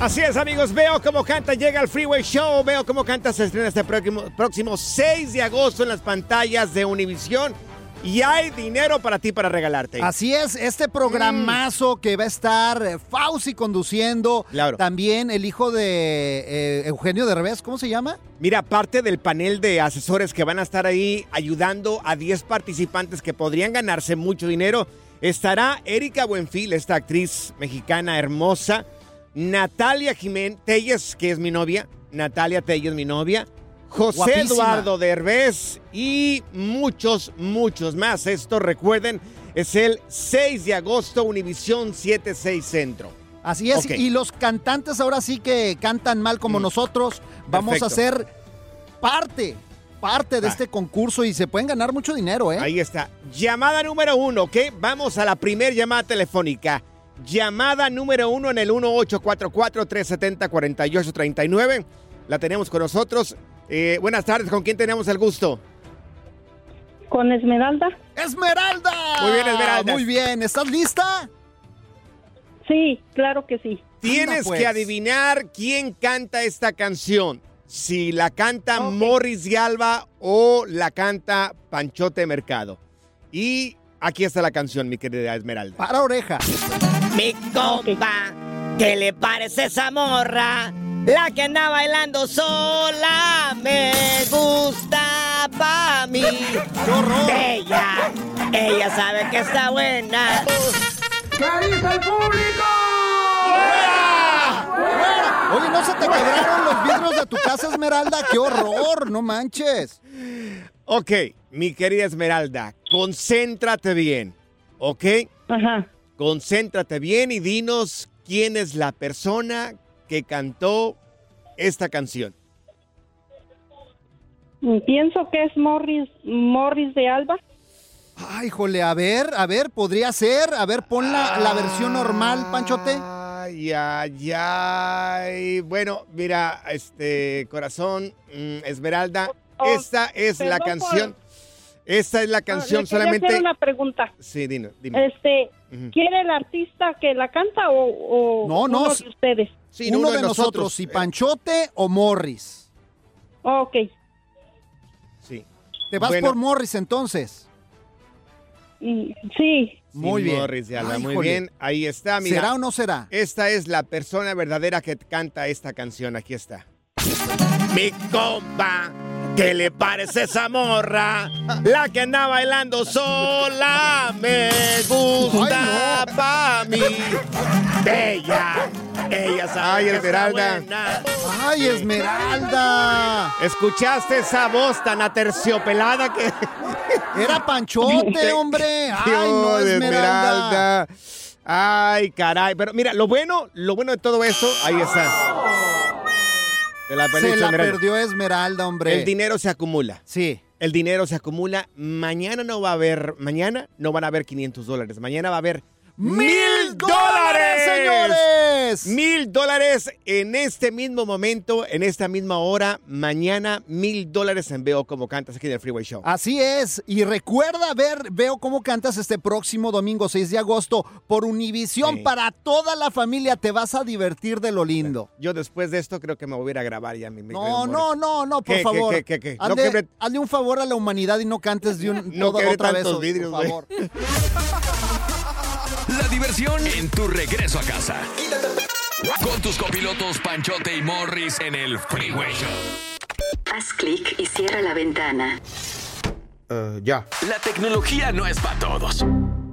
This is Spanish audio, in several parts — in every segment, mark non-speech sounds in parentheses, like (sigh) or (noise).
Así es, amigos. Veo cómo canta. Llega el Freeway Show. Veo cómo canta. Se estrena este próximo, próximo 6 de agosto en las pantallas de Univisión. Y hay dinero para ti para regalarte. Así es, este programazo que va a estar eh, Fauci conduciendo. Claro. También el hijo de eh, Eugenio de Revés, ¿cómo se llama? Mira, parte del panel de asesores que van a estar ahí ayudando a 10 participantes que podrían ganarse mucho dinero, estará Erika Buenfil, esta actriz mexicana hermosa, Natalia Jiménez Telles, que es mi novia, Natalia Telles, mi novia, José Guapísima. Eduardo Derbez y muchos, muchos más. Esto recuerden, es el 6 de agosto, Univisión 76 Centro. Así es, y los cantantes ahora sí que cantan mal como Mm. nosotros, vamos Perfecto. a ser parte, parte de Ah. este concurso y se pueden ganar mucho dinero, ¿eh? Ahí está. Llamada número uno, ¿ok? Vamos a la primera llamada telefónica. Llamada número uno en el 1844-370-4839. La tenemos con nosotros. Eh, buenas tardes, ¿con quién tenemos el gusto? Con Esmeralda. ¡Esmeralda! Muy bien, Esmeralda. Muy bien, ¿estás lista? Sí, claro que sí. Tienes pues. que adivinar quién canta esta canción. Si la canta Ok. Morris de Alba o la canta Panchote Mercado. Y aquí está la canción, mi querida Esmeralda. Para oreja. Mi compa, ¿qué le parece esa morra? La que anda bailando sola me gusta pa' mí. Ella, ella sabe que está buena. Oye, ¿no se te quebraron los vidrios de tu casa, Esmeralda? ¡Qué horror! ¡No manches! Ok, mi querida Esmeralda, concéntrate bien, ¿ok? Ajá. Concéntrate bien y dinos quién es la persona que cantó esta canción. Pienso que es Morris, Morris de Alba. Ay, híjole, a ver, a ver, podría ser. A ver, pon la, la versión normal, Panchote. Ay, ay, ay. Bueno, mira, este corazón, mm, Esmeralda, Oh, esta es la por- canción. Esta es la canción Ah, le quería solamente. hacer una pregunta. Sí, dime, dime. Este. ¿quiere el artista que la canta o, o No, no, uno de ustedes? Sí, Uno de nosotros, si Eh, Panchote o Morris. Ok. Sí. Te vas Bueno. por Morris entonces. Mm, Sí. Muy bien. Morris Ay, muy bien. Ahí está, mira. ¿Será o no será? Esta es la persona verdadera que canta esta canción. Aquí está. Mi compa, ¿qué le parece esa morra? La que anda bailando sola me gusta pa' mí. Ella, Ella sabe Ay, que está Esmeralda. buena. ¡Ay, Esmeralda! ¿Escuchaste esa voz tan aterciopelada que... (laughs) Era Panchote, hombre. (laughs) ¡Ay, no, Esmeralda! Ay, caray. Pero mira, lo bueno, lo bueno de todo esto, ahí está. Se la, Se perdió Esmeralda, hombre. El dinero se acumula. Sí. El dinero se acumula. Mañana no va a haber, mañana no van a haber 500 dólares. Mañana va a haber ¡Mil dólares, señores! Mil dólares en este mismo momento, en esta misma hora. Mañana, mil dólares en Veo como cantas aquí en el Freeway Show. Así es. Y recuerda ver, veo cómo cantas este próximo domingo 6 de agosto por Univisión Sí. para toda la familia. Te vas a divertir de lo lindo. Yo después de esto creo que me voy a ir a grabar ya mi No, no, no, no, por ¿Qué, qué, favor. qué, qué? No Hazle, quebre- hazle un favor a la humanidad y no cantes de un (laughs) No toda- otra vez, tantos por vidrios, güey. favor. (laughs) La diversión en tu regreso a casa. Con tus copilotos Panchote y Morris en el Freeway Show. Haz clic y cierra la ventana. ya. La tecnología no es para todos.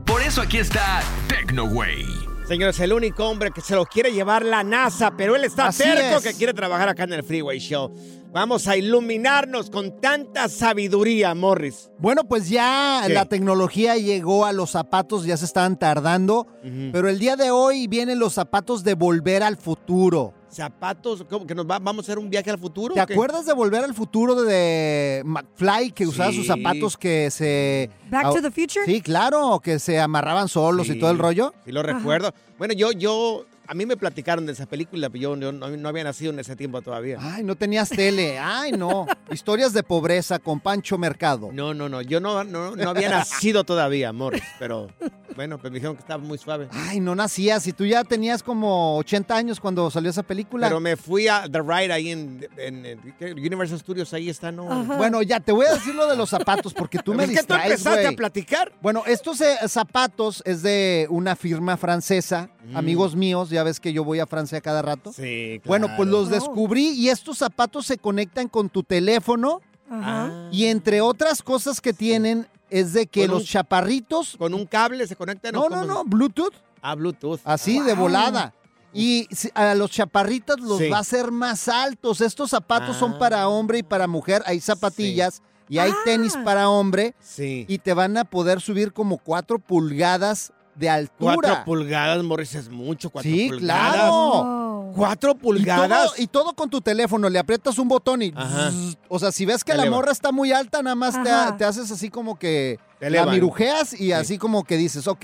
Por eso aquí está TecnoWay. Señores, el único hombre que se lo quiere llevar la NASA, pero él está Así es. que quiere trabajar acá en el Freeway Show. Vamos a iluminarnos con tanta sabiduría, Morris. Bueno, pues ya la tecnología llegó a los zapatos, ya se estaban tardando, pero el día de hoy vienen los zapatos de volver al futuro. Zapatos, ¿cómo que nos va- vamos a hacer un viaje al futuro? ¿Te acuerdas de volver al futuro de McFly que usaba Sí. sus zapatos que se... Back to the Future? Sí, claro, que se amarraban solos y todo el rollo. Sí, lo recuerdo. Bueno, yo, yo, a mí me platicaron de esa película, pero yo, yo no, no había nacido en ese tiempo todavía. Ay, no tenías tele. Ay, no. Historias de pobreza con Pancho Mercado. No, no, no, yo no, no, no había nacido todavía, Morris, pero bueno, pues me dijeron que estaba muy suave. Ay, no nacías y tú ya tenías como 80 años cuando salió esa película. Pero me fui a The Ride ahí en, en- en- ¿qué? Universal Studios, ahí está, ¿no? Bueno, ya te voy a decir lo de los zapatos porque tú (laughs) me Es que tú distraes, empezaste güey. a platicar. Bueno, estos eh, zapatos es de una firma francesa, amigos míos, ya ves que yo voy a Francia cada rato. Sí, claro. Bueno, pues los descubrí y estos zapatos se conectan con tu teléfono Ajá. y entre otras cosas que tienen es de que los un- chaparritos... ¿Con un cable se conectan? No, no, no, Bluetooth, Ah, Bluetooth. así de volada. Y a los chaparritos los Sí. va a hacer más altos. Estos zapatos son Ah. para hombre y para mujer. Hay zapatillas y hay tenis Ah. para hombre Sí. y te van a poder subir como cuatro pulgadas de altura. Cuatro pulgadas, Morris, es mucho, cuatro Sí, pulgadas. claro. Oh. Cuatro Y todo, pulgadas. y todo con tu teléfono, le aprietas un botón y... Zzz, o sea, si ves que Te la eleva. morra está muy alta, nada más te, te haces así como que Te la mirujeas y así como que dices, ok,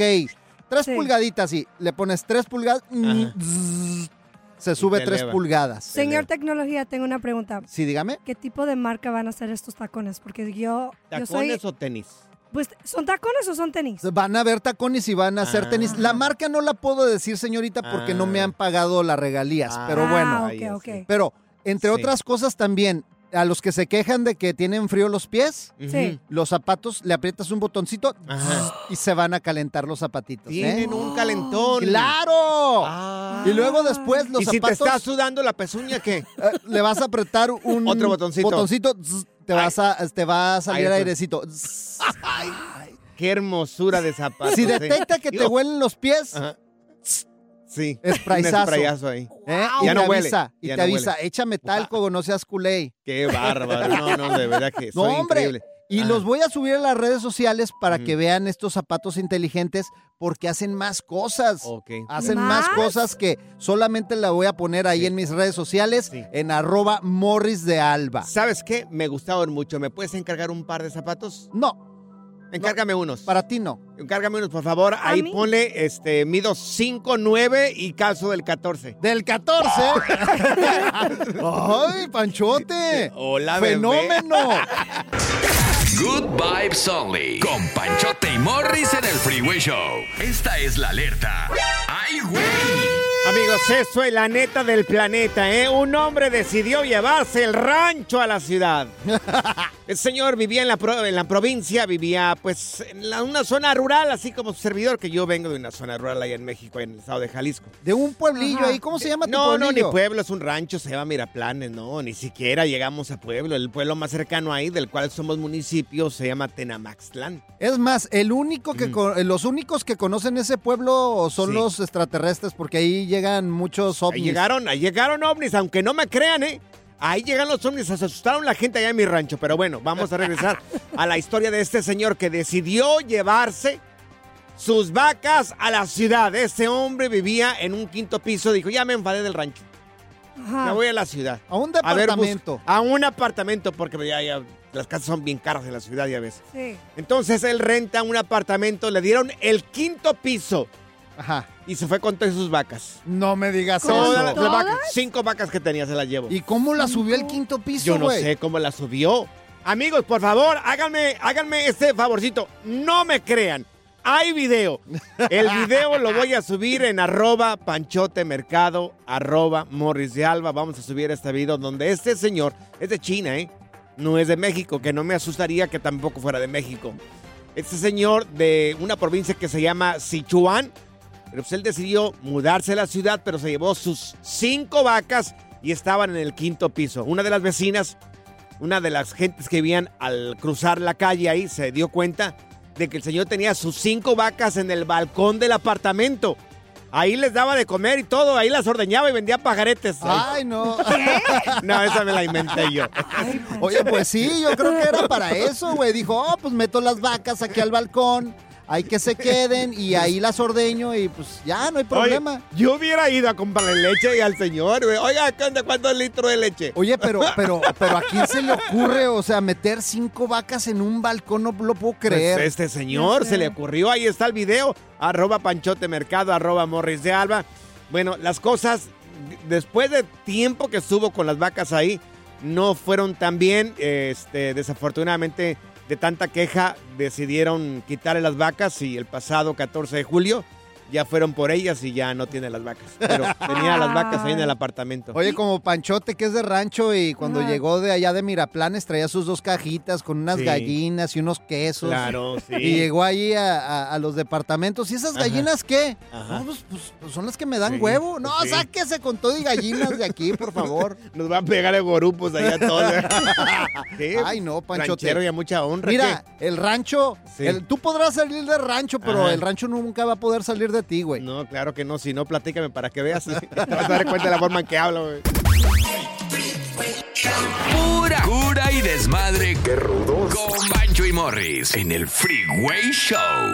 tres Sí. pulgaditas y le pones tres pulgadas, mm, zzz, se sube tres eleva. pulgadas. Señor Tecnología, tengo una pregunta. Sí, dígame. ¿Qué tipo de marca van a ser estos tacones? Porque yo, yo soy... ¿Tacones o tenis? Pues, ¿Son tacones o son tenis? Van a ver tacones y van a hacer Ah. tenis. La marca no la puedo decir, señorita, porque no me Ah. han pagado las regalías. Ah. Pero Ah, bueno, Ahí ok, es, ok. pero entre Sí. otras cosas también, a los que se quejan de que tienen frío los pies, Sí. los zapatos, le aprietas un botoncito Ajá. y se van a calentar los zapatitos. ¿eh? Tienen un calentón. ¡Claro! Ah. Y luego después los ¿Y si te zapatos está sudando la pezuña, qué? eh, le vas a apretar un Otro botoncito. botoncito, zzz, te, vas a, te va a salir está. airecito. Qué hermosura de. Si ¿eh? detecta que te huelen los pies, Ajá. Sí. Sprayazo ahí. ¿eh? Ya y no huele, avisa, y ya te no avisa, huele. échame talco, no seas culé. Qué bárbaro. No, no, de verdad que No, soy hombre. increíble. Y los voy a subir a las redes sociales para que vean estos zapatos inteligentes porque hacen más cosas. Ok. Hacen más ¿Más? cosas que solamente la voy a poner ahí Sí. en mis redes sociales Sí. en arroba morris de alba. ¿Sabes qué? Me gustaron mucho. ¿Me puedes encargar un par de zapatos? No, Encárgame unos. para ti no. Encárgame unos, por favor. Ahí mí? ponle, este, mido 5, 9 y calzo del 14. Del 14. (laughs) ¡Ay, Panchote! Hola, bebé. (laughs) Good Vibes Only. Con Panchote y Morris en el Freeway Show. Esta es la alerta. ¡Ay, güey! Amigos, eso es la neta del planeta, ¿eh? Un hombre decidió llevarse el rancho a la ciudad. (laughs) El señor vivía en la, pro- en la provincia, vivía pues en la- una zona rural, así como su servidor, que yo vengo de una zona rural allá en México, en el estado de Jalisco. De un pueblillo Ajá. ahí, ¿cómo se llama tu No, no, ni pueblo, es un rancho, se llama Miraplanes, no, ni siquiera llegamos a pueblo. El pueblo más cercano ahí, del cual somos municipio, se llama Tenamaxtlán. Es más, el único que Mm. los únicos que conocen ese pueblo son Sí. los extraterrestres, porque ahí llegan muchos Ahí ovnis. llegaron, ahí llegaron ovnis, aunque no me crean, ¿eh? Ahí llegan los ovnis, se asustaron la gente allá en mi rancho. Pero bueno, vamos a regresar (laughs) a la historia de este señor que decidió llevarse sus vacas a la ciudad. Este hombre vivía en un quinto piso, dijo, ya me enfadé del rancho. Ajá. Me voy a la ciudad. A un A ver, bus- departamento. A, un apartamento, porque ya, ya las casas son bien caras en la ciudad, ya ves. Sí. Entonces él renta un apartamento, le dieron el quinto piso Ajá. y se fue con todas sus vacas. No me digas ¿Con eso. Todas las- las todas? vacas, cinco vacas que tenía se las llevo. ¿Y cómo la subió al quinto piso, Yo no sé cómo la subió. Amigos, por favor, háganme, háganme este favorcito. No me crean. Hay video. El video lo voy a subir en arroba panchotemercado, arroba morris de alba. Vamos a subir este video donde este señor es de China, ¿eh? No es de México, que no me asustaría que tampoco fuera de México. Este señor de una provincia que se llama Sichuan, pero pues él decidió mudarse a la ciudad, pero se llevó sus cinco vacas y estaban en el quinto piso. Una de las vecinas, una de las gentes que vivían al cruzar la calle ahí, se dio cuenta de que el señor tenía sus cinco vacas en el balcón del apartamento. Ahí les daba de comer y todo, ahí las ordeñaba y vendía pajaretes. Ay, no. (laughs) No, esa me la inventé yo. Oye, pues sí, yo creo que era para eso, güey. Dijo, oh, pues meto las vacas aquí al balcón, hay que se queden y ahí las ordeño y pues ya, no hay problema. Oye, yo hubiera ido a comprarle leche y al señor, güey. Oiga. ¿cuántos litros de leche? Oye, pero, (laughs) pero, pero ¿a quién se le ocurre, o sea, meter cinco vacas en un balcón? No lo puedo creer. Pues este señor se le ocurrió, ahí está el video, arroba panchote mercado, arroba morris de alba. Bueno, las cosas, después de tiempo que estuvo con las vacas ahí, no fueron tan bien. Este, desafortunadamente, de tanta queja, decidieron quitarle las vacas y el pasado 14 de julio ya fueron por ellas y ya no tiene las vacas. Pero (laughs) tenía las vacas ahí en el apartamento. Oye, como Panchote, que es de rancho y cuando Ajá. llegó de allá de Miraplanes traía sus dos cajitas con unas Sí. gallinas y unos quesos. Claro, sí. Y llegó ahí a, a- a los departamentos. ¿Y esas Ajá. gallinas qué? Ajá. No, pues, pues, pues son las que me dan Sí, huevo. No, sí. sáquese con todo y gallinas de aquí, por favor. (laughs) Nos va a pegar el gorupos allá todos. (laughs) Sí, Ay, no, Panchote. ranchero y a mucha honra. Mira, ¿qué? el rancho, Sí. el- tú podrás salir del rancho, pero Ajá. el rancho nunca va a poder salir de ti, güey. No, claro que no. Si no, platícame para que veas. (laughs) Te vas a dar cuenta de la forma en que hablo, güey. Pura cura y desmadre. ¡Qué rudos! Con Bancho y Morris en el Freeway Show.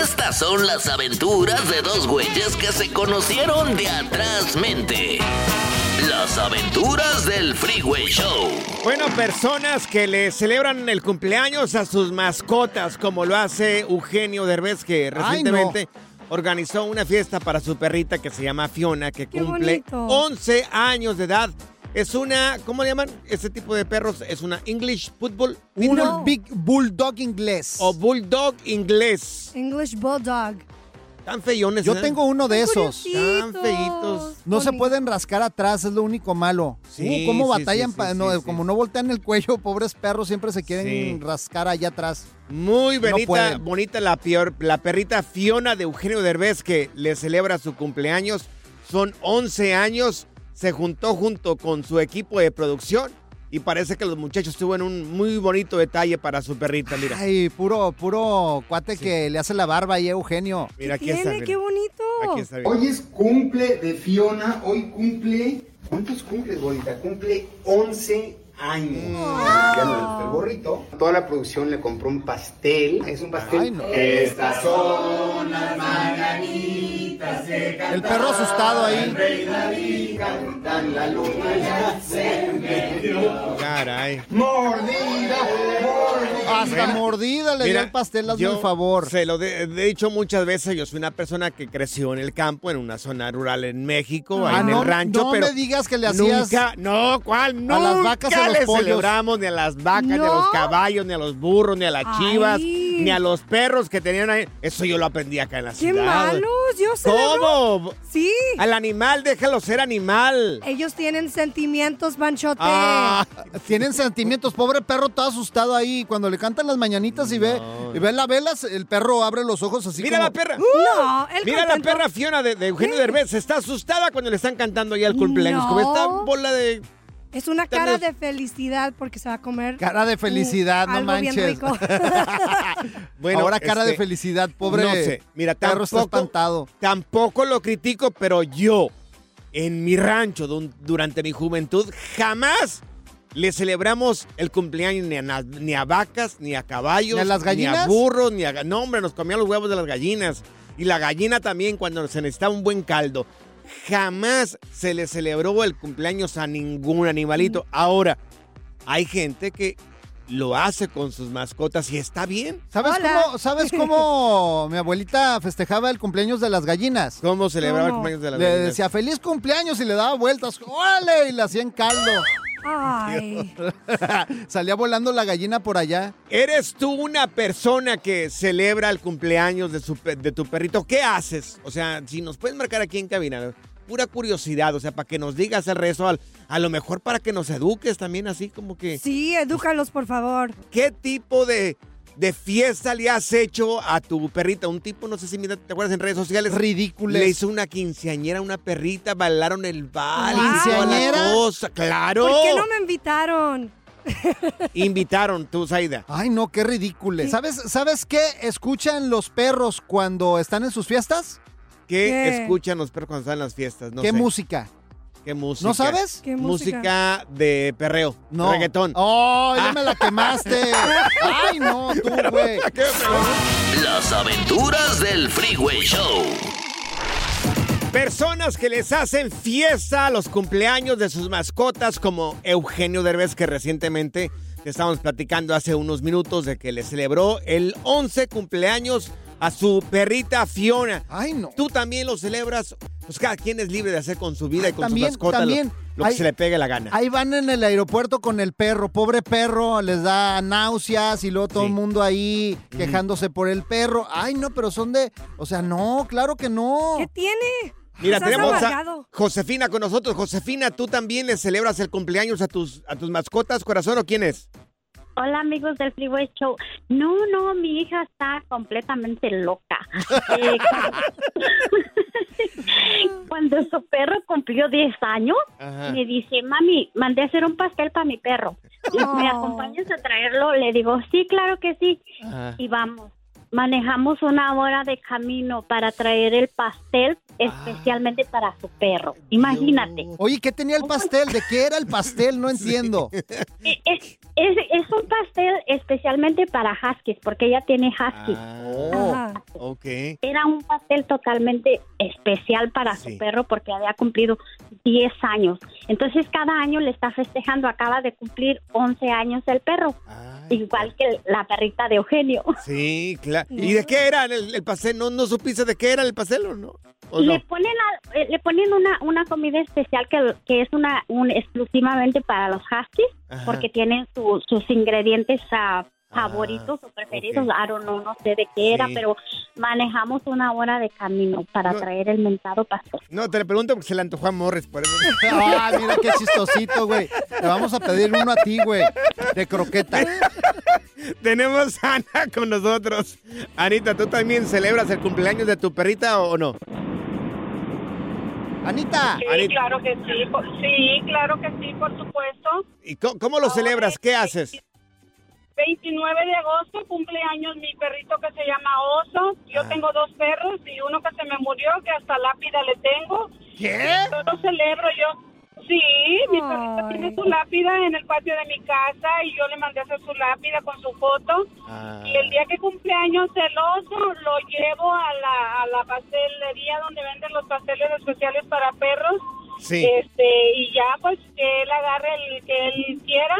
Estas son las aventuras de dos güeyes que se conocieron de atrás mente. Las aventuras del Freeway Show. Bueno, personas que le celebran el cumpleaños a sus mascotas, como lo hace Eugenio Derbez, que recientemente organizó una fiesta para su perrita que se llama Fiona, que Qué cumple bonito. 11 años de edad. Es una, ¿cómo le llaman? Este tipo de perros es una English Football Un Pitbull Big Bulldog inglés. o Bulldog inglés. English Bulldog. Tan feyones. Yo ¿eh? tengo uno de esos. Tan feitos. No se pueden rascar atrás, es lo único malo. Sí, Uh, ¿Cómo sí, batallan? sí, pa- no, sí, como no voltean el cuello, pobres perros, siempre se quieren Sí. rascar allá atrás. Muy No bonita, bonita la, pior- la perrita Fiona de Eugenio Derbez que le celebra su cumpleaños. Son 11 años. Se juntó junto con su equipo de producción y parece que los muchachos tuvieron un muy bonito detalle para su perrita. Mira, Ay, puro, puro cuate que le hace la barba ahí a Eugenio. mira aquí está. Tiene, mira. qué bonito. Aquí está. mira. Hoy es cumple de Fiona, hoy cumple... ¿Cuántos cumples, Bolita? Cumple 11 años. Ya gustó el gorrito. Toda la producción le compró un pastel. Es un pastel. Ay, no. Estas son las mañanitas de cantar. El perro asustado ahí. El rey David cantan la luna ya se metió. Caray. Mordida, mordida. Hasta mordida le dio el pastel, hazme yo el favor. Se lo de- he dicho muchas veces, yo soy una persona que creció en el campo, en una zona rural en México, ahí Ah, en el rancho, no pero me digas que le hacías nunca, no, ¿cuál? Nunca las vacas y a los le pollos. celebramos ni a las vacas, ni a los No. caballos, ni a los burros, ni a las Ay. chivas, ni a los perros que tenían ahí. Eso yo lo aprendí acá en la Qué ciudad. malos. Yo celebro. ¿Cómo? Sí. Al animal, déjalo ser animal. Ellos tienen sentimientos, Panchote. Ah, (laughs) Tienen sentimientos. Pobre perro está asustado ahí. Cuando le cantan las mañanitas y ve, y ve la velas, el perro abre los ojos así mira como... la perra. No, él Mira la perra Fiona de, de Eugenio Derbez. Está asustada cuando le están cantando ya el cumpleaños. No. Como esta bola de... Es una cara de felicidad porque se va a comer. Cara de felicidad, no algo bien manches. rico. (laughs) Bueno, Ahora cara de este, felicidad, pobre No sé. Mira, perro está tampoco, espantado. tampoco lo critico, pero yo, en mi rancho, durante mi juventud, jamás le celebramos el cumpleaños ni a, na- ni a vacas, ni a caballos, ¿Ni a las ni a gallinas? burros, ni a... No, hombre, nos comían los huevos de las gallinas. Y la gallina también cuando se necesitaba un buen caldo. Jamás se le celebró el cumpleaños a ningún animalito. Ahora, hay gente que lo hace con sus mascotas y está bien. ¿Sabes Hola. cómo, ¿Sabes (laughs) cómo mi abuelita festejaba el cumpleaños de las gallinas? ¿Cómo celebraba el cumpleaños de las Le gallinas? decía feliz cumpleaños y le daba vueltas. ¡Órale! Y le hacían caldo. Ay. (laughs) Salía volando la gallina por allá. ¿Eres tú una persona que celebra el cumpleaños de, su de tu perrito? ¿Qué haces? O sea, si nos puedes marcar aquí en cabina, pura curiosidad, o sea, para que nos digas el resto, al- a lo mejor para que nos eduques también, así como que... Sí, edúcalos, por favor. ¿Qué tipo de, de fiesta le has hecho a tu perrita? Un tipo, no sé si mira, te acuerdas en redes sociales. Ridículas. Le hizo una quinceañera a una perrita, bailaron el Wow. la ¿Quinceañera? cosa. ¡Claro! ¿Por qué no me invitaron? (laughs) Invitaron tú, Zaida. Ay, no, qué ridículo. ¿Sabes, ¿Sabes qué escuchan los perros cuando están en sus fiestas? ¿Qué, ¿Qué? escuchan los perros cuando están en las fiestas? No ¿Qué sé. música? ¿Qué música? ¿No sabes? ¿Qué música? Música de perreo. No. Reggaetón. ¡Oh, ya me la quemaste! (laughs) ¡Ay, no, tú, güey! Las aventuras del Freeway Show. Personas que les hacen fiesta a los cumpleaños de sus mascotas, como Eugenio Derbez, que recientemente te estábamos platicando hace unos minutos de que le celebró el 11 cumpleaños a su perrita Fiona. ¡Ay, no! ¿Tú también lo celebras? Pues cada quien es libre de hacer con su vida y con También, su mascota lo- también. lo, que se le pegue la gana. Ahí van en el aeropuerto con el perro, pobre perro, les da náuseas y luego todo Sí. el mundo ahí quejándose por el perro. Ay, no, pero son de, o sea, no, claro que no. ¿Qué tiene? Mira, tenemos a. Josefina con nosotros. Josefina, ¿tú también le celebras el cumpleaños a tus, a tus mascotas, corazón, o quién es? Hola amigos del Freeway Show. No, no, mi hija está completamente loca. (laughs) Eh, cuando, (laughs) cuando su perro cumplió 10 años, Ajá. me dice, mami, mandé a hacer un pastel para mi perro. ¿Me acompañas a traerlo? Le digo, sí, claro que sí. Ajá. Y vamos. manejamos una hora de camino para traer el pastel especialmente para su perro. Imagínate. Oye, ¿qué tenía el pastel? ¿De qué era el pastel? No entiendo. (laughs) Es, es- es un pastel especialmente para huskies, porque ella tiene huskies. Oh, ok. Era un pastel totalmente especial para Sí. su perro porque había cumplido 10 años. Entonces cada año le está festejando, acaba de cumplir 11 años el perro. Igual que la perrita de Eugenio. Sí, claro. ¿Y de qué era el, el pastel? ¿No, ¿No supiste de qué era el pastel o no? ¿O Le no? ponen, a- eh, le ponen una, una comida especial que, que es una un, exclusivamente para los huskies Ajá. porque tienen su- sus ingredientes ah, favoritos o preferidos. I don't know, no sé de qué era, Sí. pero manejamos una hora de camino para No. traer el mentado pastel. No, te le pregunto porque se le antojó a Morris. Por eso. (laughs) Ah, mira qué chistosito, güey. Te vamos a pedir uno a ti, güey, de croqueta. (laughs) Tenemos a Ana con nosotros. Anita, ¿tú también celebras el cumpleaños de tu perrita o no? Anita. Sí, claro que sí. por- Sí, claro que sí, por supuesto. ¿Y cómo, cómo lo celebras? ¿Qué haces? 29 de agosto cumpleaños mi perrito que se llama Oso. Ah. Yo tengo dos perros y uno que se me murió, que hasta lápida le tengo. ¿Qué? Yo lo celebro yo. Sí, mi perrito tiene su lápida en el patio de mi casa y yo le mandé a hacer su lápida con su foto. Ah. Y el día que cumpleaños el oso lo llevo a la, a la pastelería donde venden los pasteles especiales para perros. Sí. Este, y ya pues que él agarre el que él quiera.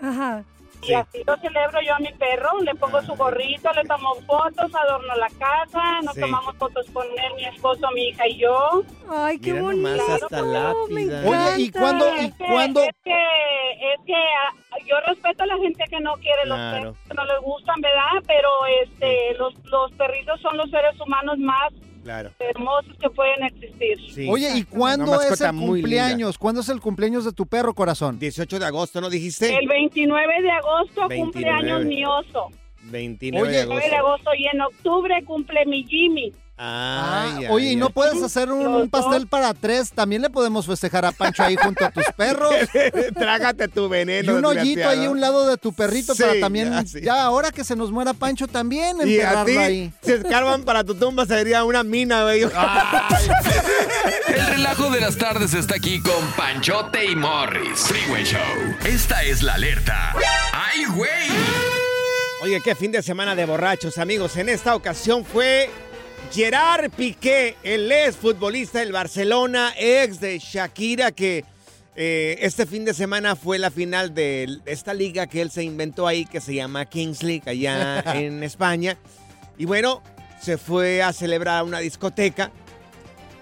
Ajá. Y así lo celebro yo a mi perro, le pongo su gorrito, le tomo fotos, adorno la casa, nos Sí. tomamos fotos con él, mi esposo, mi hija y yo. Ay, qué Mira bonito. nomás, hasta lápida. Oye, ¿y cuándo- y Es que- cuándo- Es que, es que ah, yo respeto a la gente que no quiere los perros, que no les gustan, ¿verdad? Pero este, los, los perritos son los seres humanos más Claro. hermosos que pueden existir. Sí. Oye, ¿y cuándo Una es mascota el muy cumpleaños? ¿Cuándo es el cumpleaños de tu perro, corazón? 18 de agosto, ¿no dijiste? El 29 de agosto 29. cumple años mi oso. 29 Oye, de 29 de agosto. agosto y en octubre cumple mi Jimmy. Ay, Ah, Oye, ¿y no ay. puedes hacer un, un pastel para tres? También le podemos festejar a Pancho ahí junto a tus (laughs) perros. (laughs) Trágate tu Y veneno. un hoyito ahí a un lado de tu perrito Sí, para también, ya, ahora que se nos muera Pancho también, Y a ti, enterrarlo ahí. si escarban para tu tumba, sería una mina, güey. (laughs) El relajo de las tardes está aquí con Panchote y Morris. Freeway Show. Esta es la alerta. ¡Ay, güey! Oye, qué fin de semana de borrachos, amigos. En esta ocasión fue Gerard Piqué, el ex futbolista del Barcelona, ex de Shakira, que eh, este fin de semana fue la final de esta liga que él se inventó ahí, que se llama Kings League, allá (laughs) en España. Y bueno, se fue a celebrar a una discoteca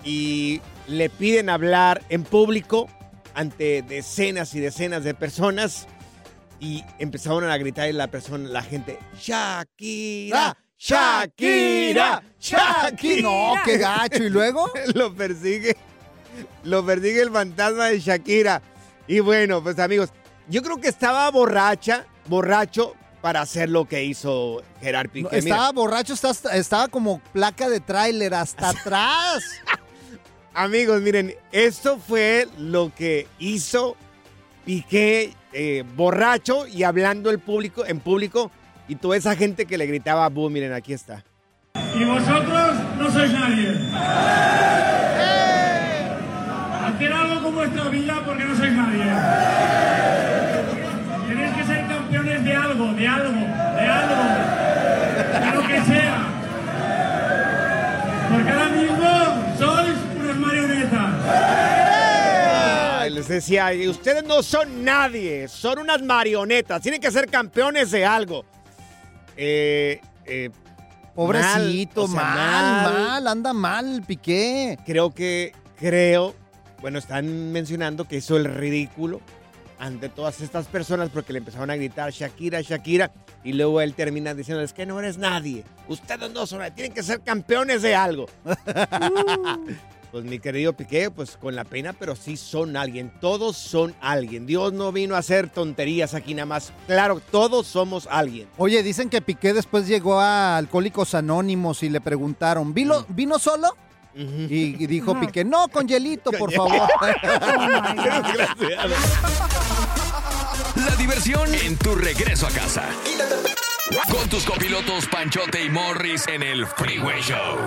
y le piden hablar en público ante decenas y decenas de personas y empezaron a gritar la persona, la gente, Shakira, Shakira, Shakira. No, qué gacho. ¿Y luego? (laughs) lo persigue, lo persigue el fantasma de Shakira. Y bueno, pues amigos, yo creo que estaba borracha, borracho para hacer lo que hizo Gerard Piqué. No, Mira, estaba borracho, estaba, estaba como placa de tráiler hasta (laughs) atrás. Amigos, miren, esto fue lo que hizo Piqué eh, borracho y hablando el público, en público y toda esa gente que le gritaba, "Bu", miren, aquí está. Y vosotros no sois nadie. Haced algo con vuestra vida porque no sois nadie. Tenéis que ser campeones de algo, de algo, de algo. De lo que sea. Porque ahora mismo sois unos marionetas. Les decía, "Y ustedes no son nadie, son unas marionetas, tienen que ser campeones de algo. Eh, eh, Pobrecito, mal, o sea, mal, mal, anda mal, Piqué. Creo que, creo, bueno, están mencionando que hizo el ridículo ante todas estas personas porque le empezaron a gritar Shakira, Shakira, y luego él termina diciendo, es que no eres nadie, ustedes no son nadie, tienen que ser campeones de algo. (laughs) (laughs) Pues mi querido Piqué, pues con la pena, pero sí son alguien, todos son alguien. Dios no vino a hacer tonterías aquí nada más. Claro, todos somos alguien. Oye, dicen que Piqué después llegó a Alcohólicos Anónimos y le preguntaron, ¿vino, ¿vino solo? Y, y dijo. Piqué, no, con hielito, por favor. (laughs) La diversión en tu regreso a casa. Con tus copilotos Panchote y Morris en el Freeway Show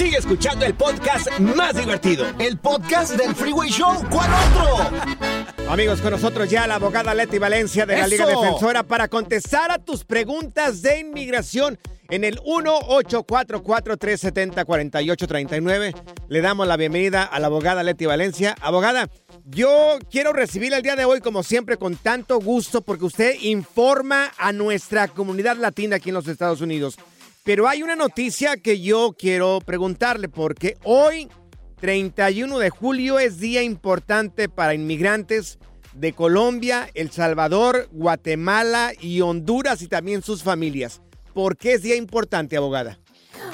Sigue escuchando el podcast más divertido. El podcast del Freeway Show. ¿Cuál otro? Amigos, con nosotros ya la abogada Leti Valencia de la Liga. Defensora para contestar a tus preguntas de inmigración en el 1-844-370-4839. Le damos la bienvenida a la abogada Leti Valencia. Abogada, yo quiero recibir el día de hoy, como siempre, con tanto gusto, porque usted informa a nuestra comunidad latina aquí en los Estados Unidos. Pero hay una noticia que yo quiero preguntarle, porque hoy, 31 de julio, es día importante para inmigrantes de Colombia, El Salvador, Guatemala y Honduras y también sus familias. ¿Por qué es día importante, abogada?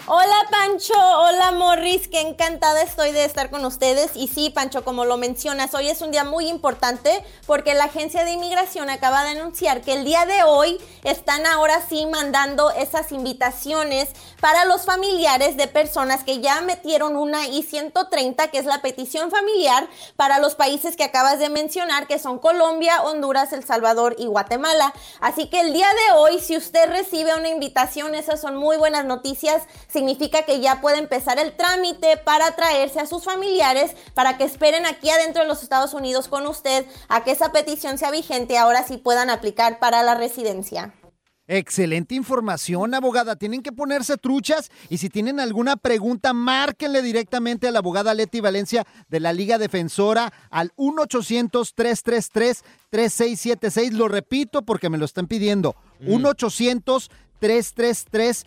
Hola Pancho, hola Morris, qué encantada estoy de estar con ustedes. Y sí, Pancho, como lo mencionas, hoy es un día muy importante porque la Agencia de Inmigración acaba de anunciar que el día de hoy están ahora sí mandando esas invitaciones para los familiares de personas que ya metieron una I-130, que es la petición familiar para los países que acabas de mencionar, que son Colombia, Honduras, El Salvador y Guatemala. Así que el día de hoy, si usted recibe una invitación, esas son muy buenas noticias significa que ya puede empezar el trámite para traerse a sus familiares para que esperen aquí adentro de los Estados Unidos con usted a que esa petición sea vigente y ahora sí puedan aplicar para la residencia. Excelente información, abogada. Tienen que ponerse truchas y si tienen alguna pregunta, márquenle directamente a la abogada Leti Valencia de la Liga Defensora al 1-800-333-3676. Lo repito porque me lo están pidiendo. 1-800-333-3676.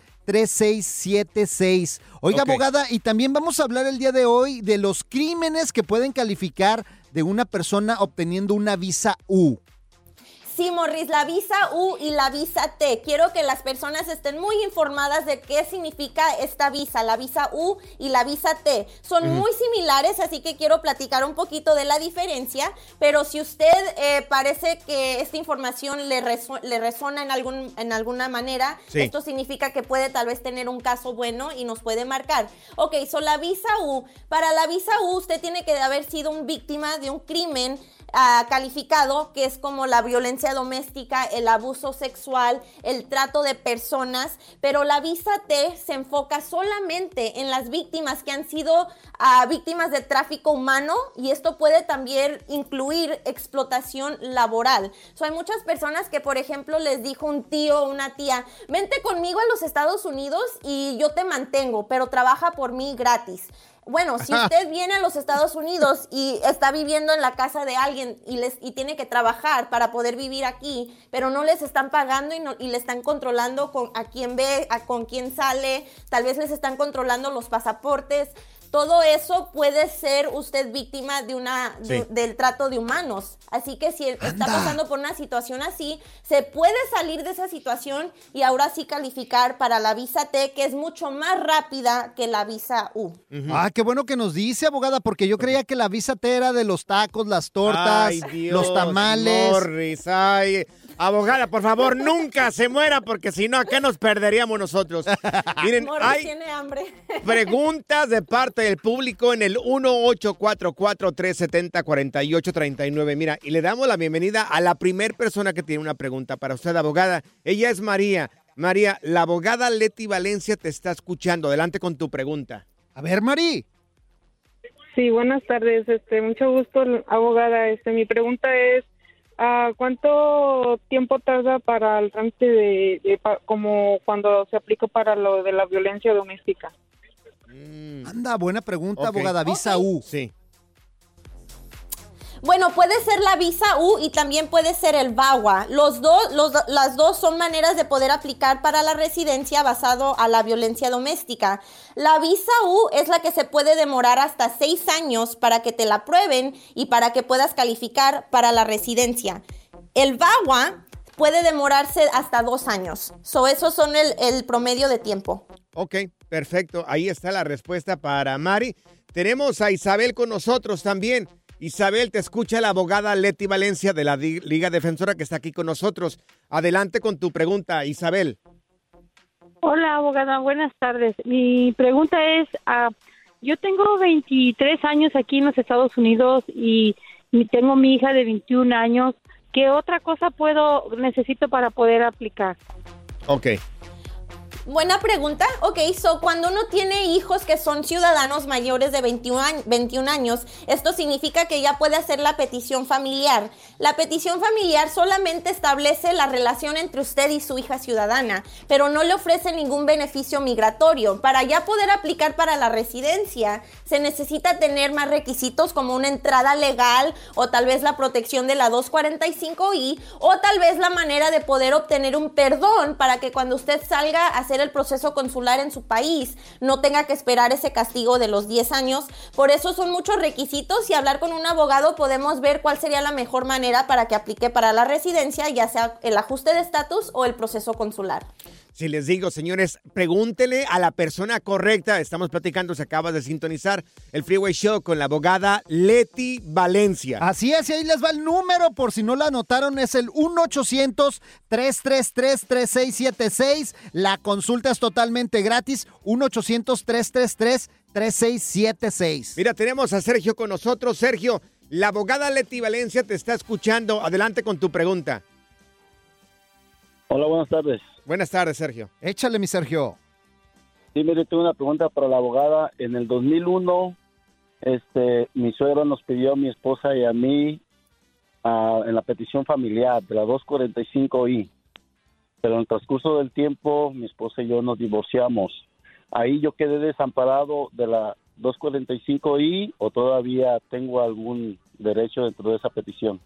Oiga, Ok. abogada, y también vamos a hablar el día de hoy de los crímenes que pueden calificar de una persona obteniendo una visa U. Sí, Morris, la visa U y la visa T. Quiero que las personas estén muy informadas de qué significa esta visa, la visa U y la visa T. Son muy similares, así que quiero platicar un poquito de la diferencia, pero si usted eh, parece que esta información le, resu- le resona en, algún, en alguna manera, Sí. esto significa que puede tal vez tener un caso bueno y nos puede marcar. Ok, so la visa U, para la visa U usted tiene que haber sido un víctima de un crimen ah, calificado, que es como la violencia doméstica, el abuso sexual, el trato de personas, pero la visa T se enfoca solamente en las víctimas que han sido ah, víctimas de tráfico humano y esto puede también incluir explotación laboral. So, hay muchas personas que, por ejemplo, les dijo un tío o una tía, vente conmigo a los Estados Unidos y yo te mantengo, pero trabaja por mí gratis. Bueno, si usted viene a los Estados Unidos y está viviendo en la casa de alguien y, les, y tiene que trabajar para poder vivir aquí, pero no les están pagando y, no- y le están controlando con, a quién ve, a con quién sale, tal vez les están controlando los pasaportes. Todo eso puede ser usted víctima de una, de- Sí. del trato de humanos. Así que si está pasando por una situación así, se puede salir de esa situación y ahora sí calificar para la visa T, que es mucho más rápida que la visa U. Ah, qué bueno que nos dice, abogada, porque yo creía que la visa T era de los tacos, las tortas, Ay, Dios, los tamales. Morris, ay. Abogada, por favor, nunca se muera porque si no, acá nos perderíamos nosotros. (laughs) Miren, Morris hay tiene hambre. (laughs) preguntas de parte del público en el 1844-370-4839. Mira, y le damos la bienvenida a la primer persona que tiene una pregunta para usted, abogada. Ella es María. María, la abogada Leti Valencia te está escuchando. Adelante con tu pregunta. A ver, Mari. Sí, buenas tardes. Este, mucho gusto, abogada. Este, mi pregunta es, ah, ¿cuánto tiempo tarda para el trámite de, de pa- como cuando se aplica para lo de la violencia doméstica? Anda, buena pregunta, abogada. Visa U. Sí. Bueno, puede ser la visa U y también puede ser el VAWA. Los dos, los, las dos son maneras de poder aplicar para la residencia basado a la violencia doméstica. La visa U es la que se puede demorar hasta seis años para que te la aprueben y para que puedas calificar para la residencia. El VAWA puede demorarse hasta dos años. So, esos son el, el promedio de tiempo. Ok, perfecto. Ahí está la respuesta para Mari. Tenemos a Isabel con nosotros también. Isabel, te escucha la abogada Leti Valencia de la Liga Defensora que está aquí con nosotros. Adelante con tu pregunta, Isabel. Hola, abogada, buenas tardes. Mi pregunta es, ah, yo tengo 23 años aquí en los Estados Unidos y, y tengo mi hija de 21 años. ¿Qué otra cosa puedo necesito para poder aplicar? Ok. Buena pregunta. Ok, so cuando uno tiene hijos que son ciudadanos mayores de 21, añ- 21 años, esto significa que ya puede hacer la petición familiar. La petición familiar solamente establece la relación entre usted y su hija ciudadana, pero no le ofrece ningún beneficio migratorio. Para ya poder aplicar para la residencia, se necesita tener más requisitos como una entrada legal o tal vez la protección de la 245I o tal vez la manera de poder obtener un perdón para que cuando usted salga a hacer el proceso consular en su país no tenga que esperar ese castigo de los 10 años. Por eso son muchos requisitos y hablar con un abogado podemos ver cuál sería la mejor manera para que aplique para la residencia, ya sea el ajuste de estatus o el proceso consular. Si les digo, señores, pregúntele a la persona correcta. Estamos platicando, se acaba de sintonizar el Freeway Show con la abogada Leti Valencia. Así es, y ahí les va el número, por si no lo anotaron, es el 1-800-333-3676. La consulta es totalmente gratis, 1-800-333-3676. Mira, tenemos a Sergio con nosotros. Sergio, la abogada Leti Valencia te está escuchando. Adelante con tu pregunta. Hola, buenas tardes. Buenas tardes, Sergio. Échale, mi Sergio. Sí, mire, tengo una pregunta para la abogada. En el 2001, este, mi suegro nos pidió a mi esposa y a mí ah, en la petición familiar de la 245I. Pero en el transcurso del tiempo, mi esposa y yo nos divorciamos. Ahí yo quedé desamparado de la 245I o todavía tengo algún derecho dentro de esa petición.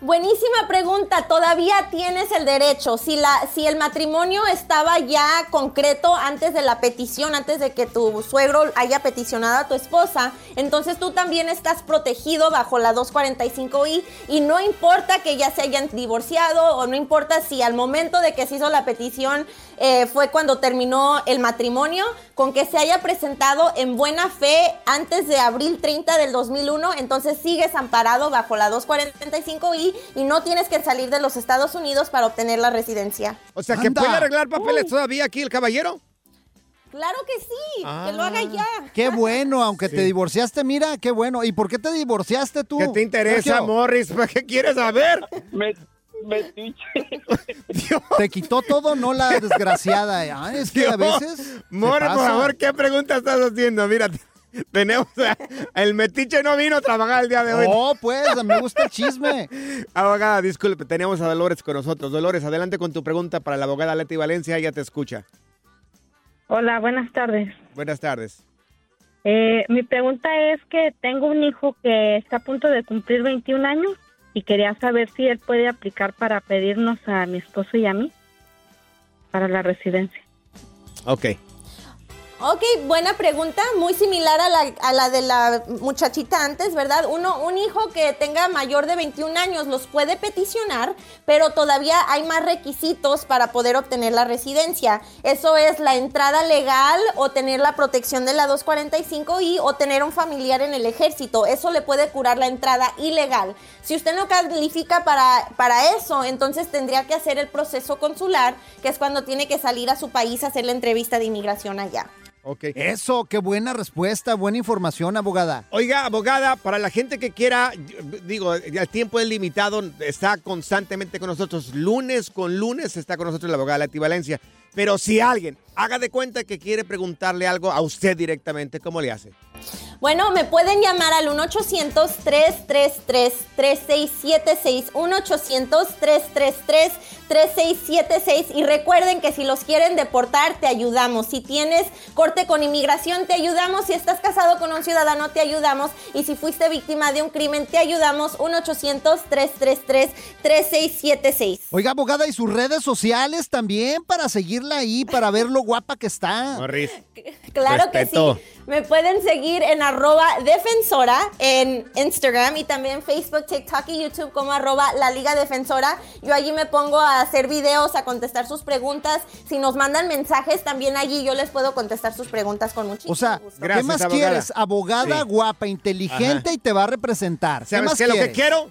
Buenísima pregunta. Todavía tienes el derecho. Si la, si el matrimonio estaba ya concreto antes de la petición, antes de que tu suegro haya peticionado a tu esposa, entonces tú también estás protegido bajo la 245i y no importa que ya se hayan divorciado o no importa si al momento de que se hizo la petición eh, fue cuando terminó el matrimonio, con que se haya presentado en buena fe antes de abril 30 del 2001, entonces sigues amparado bajo la 245i y no tienes que salir de los Estados Unidos para obtener la residencia. O sea, que Anda. puede arreglar papeles todavía aquí el caballero. Claro que sí, que lo haga ya. Qué bueno, aunque te divorciaste, mira, qué bueno. ¿Y por qué te divorciaste tú? ¿Qué te interesa, Sergio? Morris? ¿Para (laughs) qué quieres saber? Me, Te quitó todo, no la desgraciada. Ah, es que a veces. Morris, por favor, ¿qué pregunta estás haciendo? Mira, (laughs) tenemos a- el metiche no vino a trabajar el día de hoy. Oh, pues, me gusta el chisme. Abogada, disculpe, tenemos a Dolores con nosotros. Dolores, adelante con tu pregunta para la abogada Leti Valencia, ella te escucha. Hola, buenas tardes. Buenas tardes. Eh, mi pregunta es que tengo un hijo que está a punto de cumplir 21 años y quería saber si él puede aplicar para pedirnos a mi esposo y a mí para la residencia. Ok. Ok, buena pregunta, muy similar a la, a la de la muchachita antes, ¿verdad? Uno, un hijo que tenga mayor de 21 años los puede peticionar, pero todavía hay más requisitos para poder obtener la residencia. Eso es la entrada legal o tener la protección de la 245 y o tener un familiar en el ejército. Eso le puede curar la entrada ilegal. Si usted no califica para, para eso, entonces tendría que hacer el proceso consular, que es cuando tiene que salir a su país a hacer la entrevista de inmigración allá. Eso, qué buena respuesta, buena información, abogada. Oiga, abogada, para la gente que quiera, digo, el tiempo es limitado, está constantemente con nosotros. Lunes con lunes está con nosotros la abogada Leti Valencia. Pero si alguien haga de cuenta que quiere preguntarle algo a usted directamente, ¿cómo le hace? Bueno, me pueden llamar al 1-800-333-3676. 1-800-333-3676. Y recuerden que si los quieren deportar, te ayudamos. Si tienes corte con inmigración, te ayudamos. Si estás casado con un ciudadano, te ayudamos. Y si fuiste víctima de un crimen, te ayudamos. 1-800-333-3676. Oiga, abogada, y sus redes sociales también para seguirla ahí, para ver lo guapa que está. Morris. Claro Respeto. que sí. Me pueden seguir en arroba defensora en Instagram y también Facebook, TikTok y YouTube como arroba la Liga Defensora. Yo allí me pongo a hacer videos, a contestar sus preguntas. Si nos mandan mensajes, también allí yo les puedo contestar sus preguntas con muchísimo O sea, gusto. ¿qué más quieres? Abogada Sí. guapa, inteligente Ajá. y te va a representar. ¿Qué ¿Sabes más qué? Lo que quieres? quiero,